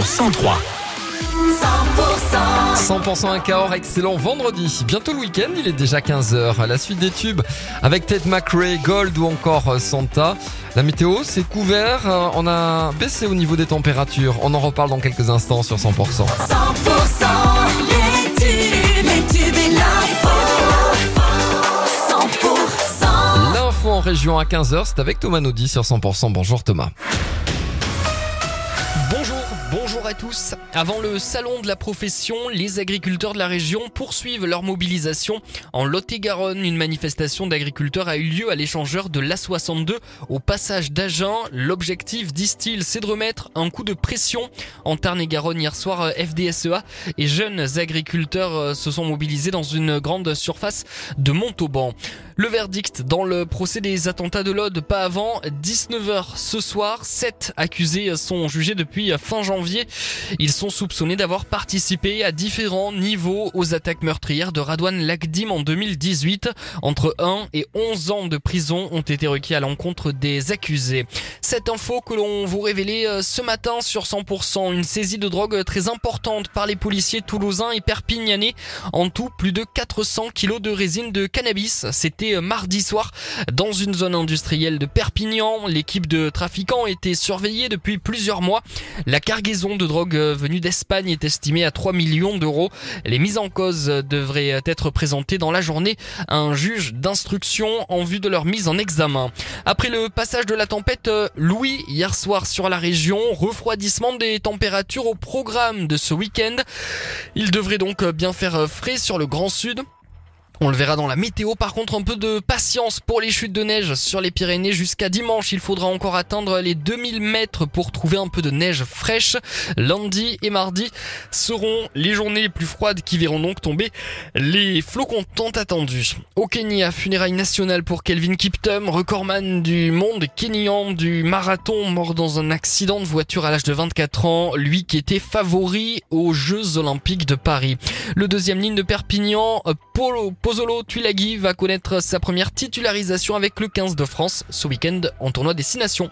sur 103. 100% un Cahors, excellent vendredi. Bientôt le week-end, il est déjà 15h. La suite des tubes avec Ted McRae, Gold ou encore Santa. La météo, c'est couvert. Euh, On a baissé au niveau des températures. On en reparle dans quelques instants sur 100%. 100% les tubes, les tubes et l'info. 100% L'info en région à 15h, c'est avec Thomas Naudy sur 100%. Bonjour Thomas. Bonjour, bonjour à tous. Avant le salon de la profession, les agriculteurs de la région poursuivent leur mobilisation. En Lot-et-Garonne, une manifestation d'agriculteurs a eu lieu à l'échangeur de l'A62 au passage d'Agen. L'objectif, disent-ils, c'est de remettre un coup de pression. En Tarn-et-Garonne, hier soir, FDSEA et jeunes agriculteurs euh, se sont mobilisés dans une grande surface de Montauban. Le verdict dans le procès des attentats de l'Aude, pas avant 19h ce soir. Sept accusés sont jugés depuis fin janvier. Ils sont soupçonnés d'avoir participé à différents niveaux aux attaques meurtrières de Radouane Lagdim en 2018. Entre 1 et 11 ans de prison ont été requis à l'encontre des accusés. Cette info que l'on vous révélait euh, ce matin sur 100%, une saisie de drogue très importante par les policiers toulousains et perpignanais. En tout, plus de 400 kilos de résine de cannabis. C'était euh, mardi soir dans une zone industrielle de Perpignan. L'équipe de trafiquants était surveillée depuis plusieurs mois. La cargaison de drogue euh, venue d'Espagne est estimée à 3 millions d'euros. Les mises en cause devraient être présentées dans la journée à un juge d'instruction en vue de leur mise en examen. Après le passage de la tempête euh, Louis hier soir sur la région, refroidissement des températures au programme de ce week-end. Il devrait donc bien faire frais sur le Grand Sud. On le verra dans la météo. Par contre, un peu de patience pour les chutes de neige sur les Pyrénées jusqu'à dimanche. Il faudra encore atteindre les 2000 mètres pour trouver un peu de neige fraîche. Lundi et mardi seront les journées les plus froides qui verront donc tomber les flocons tant attendus. Au Kenya, funérailles nationales pour Kelvin Kiptum, recordman du monde kenyan du marathon, mort dans un accident de voiture à l'âge de 24 ans. Lui qui était favori aux Jeux Olympiques de Paris. Le deuxième ligne de Perpignan, Polo, Pozzolo Tuilagi va connaître sa première titularisation avec le 15 de France ce week-end en tournoi Destination.